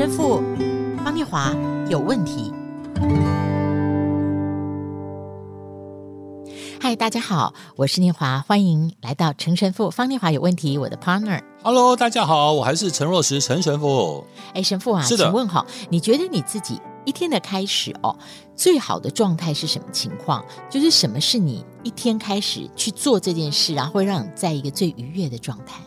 神父方念华有问题。嗨，大家好，我是念华，欢迎来到陈神父方念华有问题，我的 partner。Hello，大家好，我还是陈若石陈神父。哎，神父啊，是的，请问哈，你觉得你自己一天的开始哦，最好的状态是什么情况？就是什么是你一天开始去做这件事，然后会让你在一个最愉悦的状态？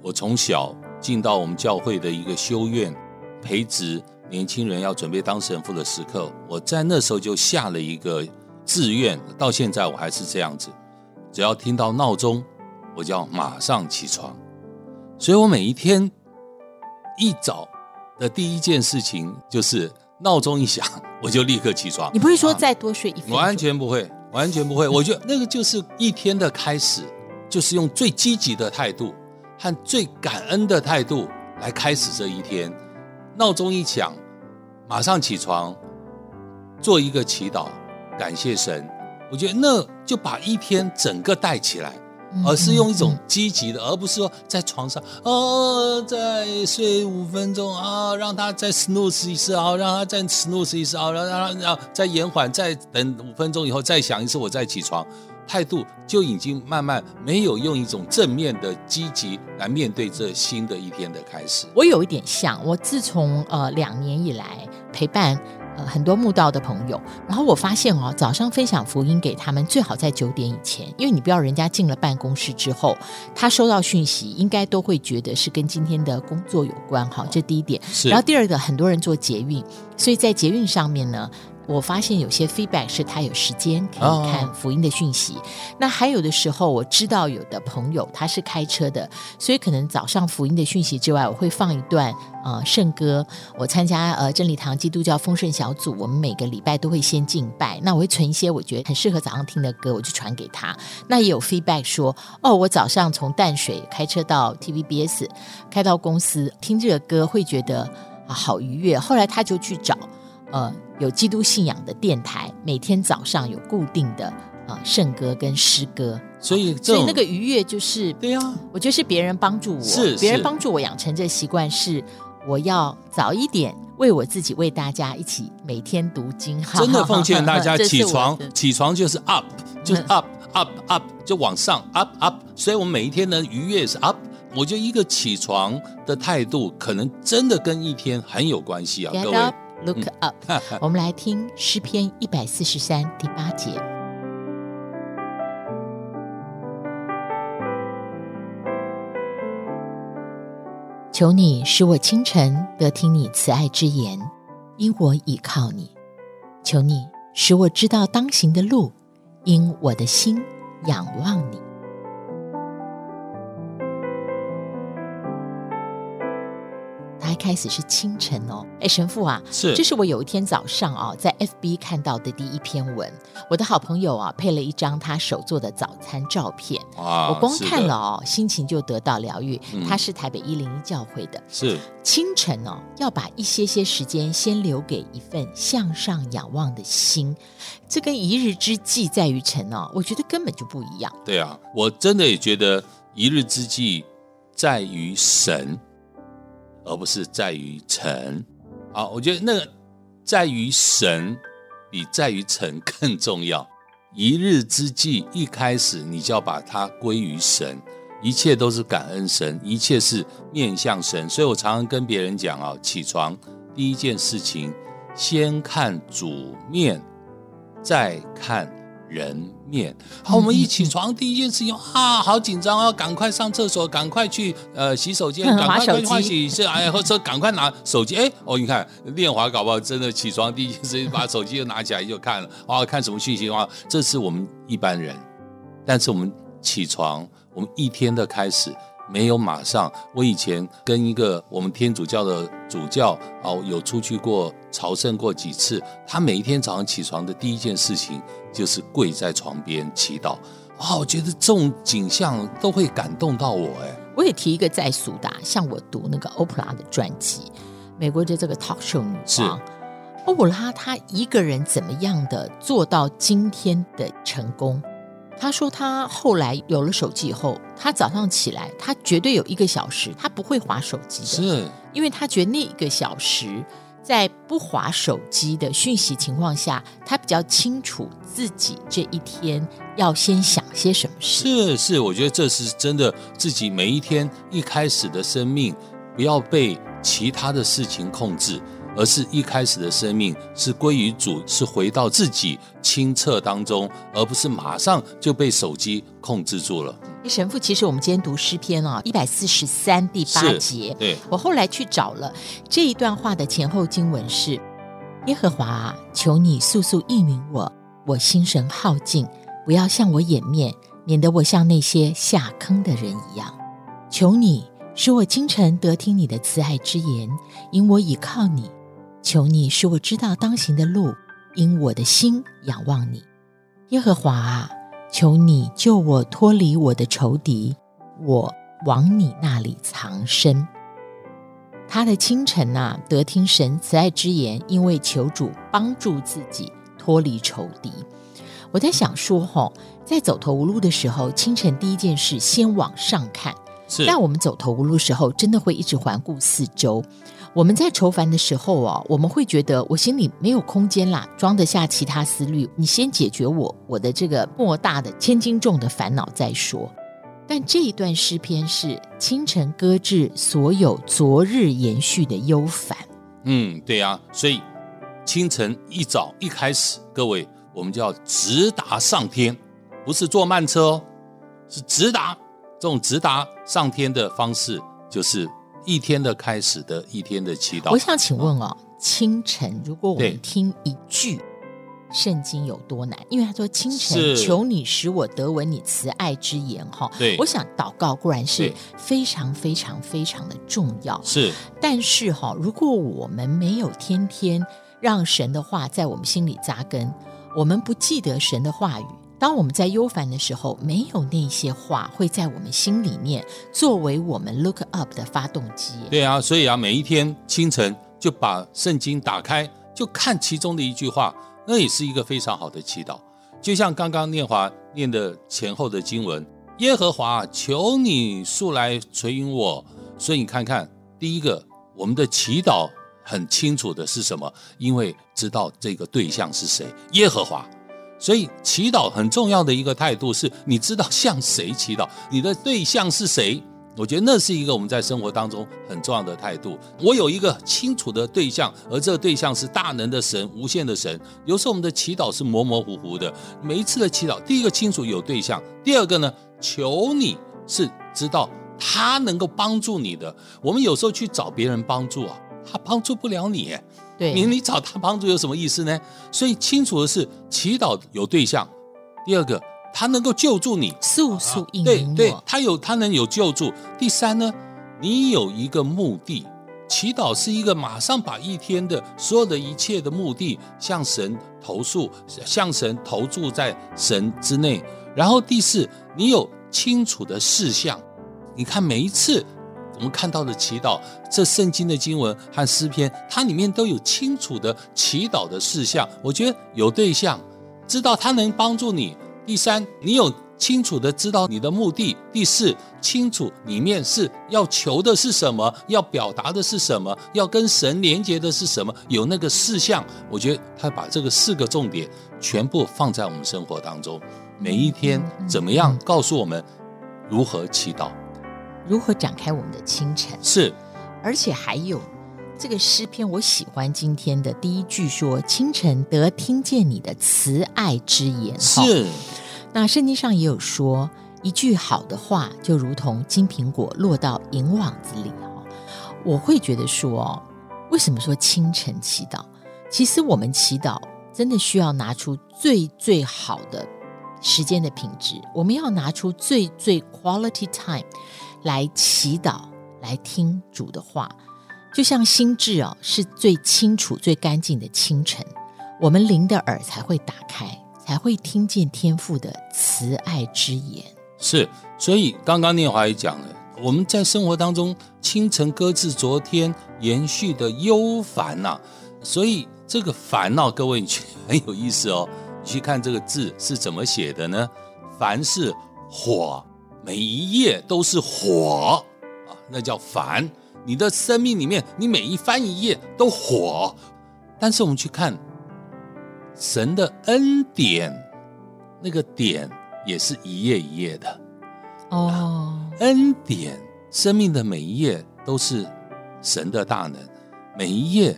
我从小进到我们教会的一个修院培植年轻人要准备当神父的时刻，我在那时候就下了一个。志愿到现在我还是这样子，只要听到闹钟，我就要马上起床。所以我每一天一早的第一件事情就是闹钟一响，我就立刻起床。你不会说再多睡一分钟？完全不会，完全不会。我觉得那个就是一天的开始，就是用最积极的态度和最感恩的态度来开始这一天。闹钟一响，马上起床，做一个祈祷。感谢神，我觉得那就把一天整个带起来，而是用一种积极的，而不是说在床上哦，再睡五分钟啊，让他再 snooze 一次啊，让他再 snooze 一次啊，让让让再延缓，再等五分钟以后再想一次，我再起床，态度就已经慢慢没有用一种正面的积极来面对这新的一天的开始。我有一点像，我自从呃两年以来陪伴。呃，很多慕道的朋友，然后我发现哦，早上分享福音给他们，最好在九点以前，因为你不要人家进了办公室之后，他收到讯息，应该都会觉得是跟今天的工作有关，哈，这第一点。是。然后第二个，很多人做捷运，所以在捷运上面呢。我发现有些 feedback 是他有时间可以看福音的讯息，哦、那还有的时候我知道有的朋友他是开车的，所以可能早上福音的讯息之外，我会放一段呃圣歌。我参加呃真理堂基督教丰盛小组，我们每个礼拜都会先敬拜，那我会存一些我觉得很适合早上听的歌，我就传给他。那也有 feedback 说，哦，我早上从淡水开车到 TVBS，开到公司听这个歌会觉得啊好愉悦。后来他就去找。呃，有基督信仰的电台，每天早上有固定的呃圣歌跟诗歌，所以所以那个愉悦就是对呀，我觉得是别人帮助我，是别人帮助我养成这习惯，是我要早一点为我自己为大家一起每天读经，真的奉劝大家 起床，起床就是 up，就是 up up up 就往上 up up，所以我们每一天的愉悦是 up，我觉得一个起床的态度可能真的跟一天很有关系啊，各位。Look up，我们来听诗篇一百四十三第八节。求你使我清晨得听你慈爱之言，因我倚靠你。求你使我知道当行的路，因我的心仰望你。开始是清晨哦，哎，神父啊，是，这是我有一天早上啊，在 FB 看到的第一篇文。我的好朋友啊，配了一张他手做的早餐照片，哇，我光看了哦，心情就得到疗愈。嗯，他是台北一零一教会的，是清晨哦，要把一些些时间先留给一份向上仰望的心，这跟一日之计在于晨哦，我觉得根本就不一样。对啊，我真的也觉得一日之计在于神。而不是在于臣，啊，我觉得那个在于神比在于臣更重要。一日之计一开始你就要把它归于神，一切都是感恩神，一切是面向神。所以我常常跟别人讲啊，起床第一件事情，先看主面，再看人面。好，我们一起床第一件事情啊，好紧张，啊赶快上厕所，赶快去呃洗手间，赶快去换洗衣液，哎，或者赶快拿手机。哎，哦，你看练华搞不好真的起床第一件事情把手机就拿起来就看了，啊，看什么讯息的话，这是我们一般人。但是我们起床，我们一天的开始。没有马上。我以前跟一个我们天主教的主教哦，有出去过朝圣过几次。他每一天早上起床的第一件事情就是跪在床边祈祷。哇，我觉得这种景象都会感动到我哎。我也提一个在俗的，像我读那个欧普拉的传记，美国的这个 talk show 女王欧普拉，她一个人怎么样的做到今天的成功？他说他后来有了手机以后，他早上起来，他绝对有一个小时，他不会划手机的，是因为他觉得那一个小时在不划手机的讯息情况下，他比较清楚自己这一天要先想些什么事。是是，我觉得这是真的，自己每一天一开始的生命，不要被其他的事情控制。而是一开始的生命是归于主，是回到自己清澈当中，而不是马上就被手机控制住了。神父，其实我们今天读诗篇啊，一百四十三第八节，对，我后来去找了这一段话的前后经文是：耶和华啊，求你速速应允我，我心神耗尽，不要向我掩面，免得我像那些下坑的人一样。求你使我清晨得听你的慈爱之言，因我倚靠你。求你使我知道当行的路，因我的心仰望你，耶和华啊！求你救我脱离我的仇敌，我往你那里藏身。他的清晨呐、得听神慈爱之言，因为求主帮助自己脱离仇敌。我在想说，吼，在走投无路的时候，清晨第一件事先往上看。是，但我们走投无路的时候，真的会一直环顾四周。我们在愁烦的时候啊，我们会觉得我心里没有空间啦，装得下其他思虑。你先解决我我的这个莫大的千斤重的烦恼再说。但这一段诗篇是清晨搁置所有昨日延续的忧烦。嗯，对呀、啊，所以清晨一早一开始，各位我们就要直达上天，不是坐慢车哦，是直达。这种直达上天的方式就是。一天的开始的一天的祈祷。我想请问哦，清晨如果我们听一句圣经有多难？因为他说清晨求你使我得闻你慈爱之言哈。对，我想祷告固然是非常非常非常的重要。是，但是哈，如果我们没有天天让神的话在我们心里扎根，我们不记得神的话语。当我们在忧烦的时候，没有那些话会在我们心里面作为我们 look up 的发动机。对啊，所以啊，每一天清晨就把圣经打开，就看其中的一句话，那也是一个非常好的祈祷。就像刚刚念华念的前后的经文：“耶和华，求你速来垂允我。”所以你看看，第一个，我们的祈祷很清楚的是什么？因为知道这个对象是谁，耶和华。所以祈祷很重要的一个态度是，你知道向谁祈祷，你的对象是谁。我觉得那是一个我们在生活当中很重要的态度。我有一个清楚的对象，而这个对象是大能的神、无限的神。有时候我们的祈祷是模模糊糊的。每一次的祈祷，第一个清楚有对象，第二个呢，求你是知道他能够帮助你的。我们有时候去找别人帮助啊，他帮助不了你。对，你你找他帮助有什么意思呢？所以清楚的是，祈祷有对象。第二个，他能够救助你，速速应。对对，他有他能有救助。第三呢，你有一个目的，祈祷是一个马上把一天的所有的一切的目的向神投诉，向神投注在神之内。然后第四，你有清楚的事项。你看每一次。我们看到的祈祷，这圣经的经文和诗篇，它里面都有清楚的祈祷的事项。我觉得有对象，知道他能帮助你。第三，你有清楚的知道你的目的。第四，清楚里面是要求的是什么，要表达的是什么，要跟神连接的是什么，有那个事项。我觉得他把这个四个重点全部放在我们生活当中，每一天怎么样告诉我们如何祈祷。如何展开我们的清晨？是，而且还有这个诗篇，我喜欢今天的第一句说：“清晨得听见你的慈爱之言。”是。那圣经上也有说，一句好的话就如同金苹果落到银网子里。哈，我会觉得说，为什么说清晨祈祷？其实我们祈祷真的需要拿出最最好的时间的品质，我们要拿出最最 quality time。来祈祷，来听主的话，就像心智哦，是最清楚、最干净的清晨，我们灵的耳才会打开，才会听见天父的慈爱之言。是，所以刚刚念华也讲了，我们在生活当中清晨搁置昨天延续的忧烦呐，所以这个烦恼，各位你去 很有意思哦，你去看这个字是怎么写的呢？凡是火，每一页都是火啊，那叫烦。你的生命里面，你每一翻一页都火。但是我们去看神的恩典，那个点也是一页一页的哦。恩典，生命的每一页都是神的大能，每一页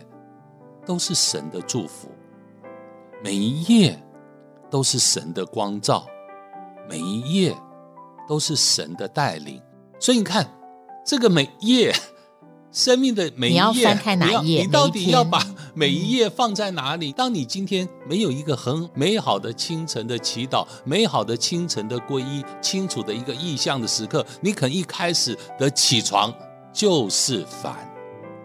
都是神的祝福，每一页都是神的光照，每一页都是神的带领。所以你看，这个每页。生命的每一页，你要翻开哪一页？你，你到底要把每一页放在哪里？当你今天没有一个很美好的清晨的祈祷，美好的清晨的皈依，清楚的一个意向的时刻，你可能一开始的起床就是烦，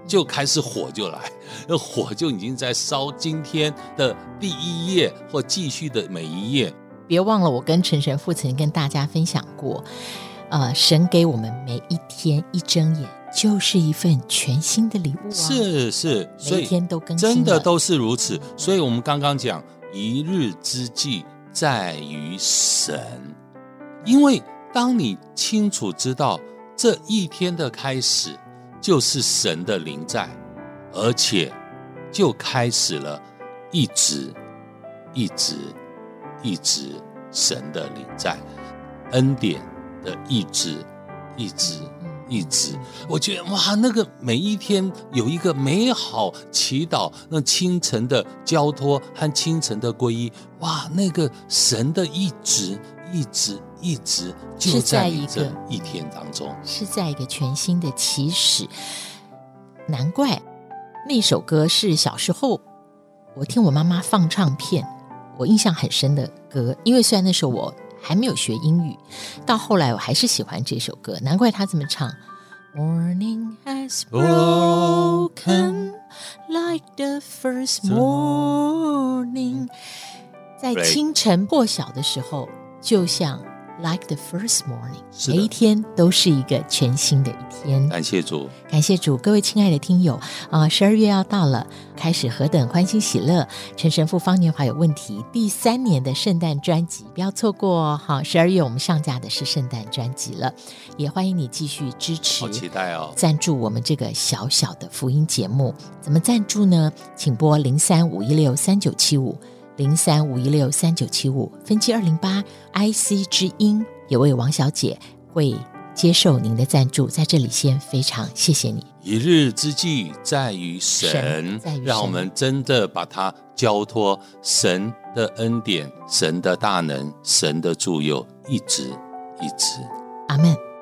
就开始火就来，那火就已经在烧今天的第一页或继续的每一页。别忘了，我跟陈神父曾经跟大家分享过，呃，神给我们每一天一睁眼。就是一份全新的礼物啊！是是，每一天都更新，真的都是如此。所以，我们刚刚讲一日之计在于神，因为当你清楚知道这一天的开始就是神的临在，而且就开始了一直一直一直神的临在，恩典的一直一直。一直，我觉得哇，那个每一天有一个美好祈祷，那清晨的交托和清晨的皈依，哇，那个神的一直一直一直就在一个一天当中，是在一个全新的起始。难怪那首歌是小时候我听我妈妈放唱片，我印象很深的歌，因为虽然那时候我。还没有学英语，到后来我还是喜欢这首歌，难怪他这么唱。Morning has broken like the first morning，在清晨破晓的时候，就像。Like the first morning，每一天都是一个全新的一天。感谢主，感谢主，各位亲爱的听友啊，十二月要到了，开始何等欢欣喜乐！陈神父方年华有问题，第三年的圣诞专辑不要错过哦。好，十二月我们上架的是圣诞专辑了，也欢迎你继续支持，好期待哦！赞助我们这个小小的福音节目，怎么赞助呢？请拨零三五一六三九七五。零三五一六三九七五分机二零八 IC 之音，有位王小姐会接受您的赞助，在这里先非常谢谢你。一日之计在于神，在于神，让我们真的把它交托神的恩典、神的大能、神的助佑，一直一直。阿门。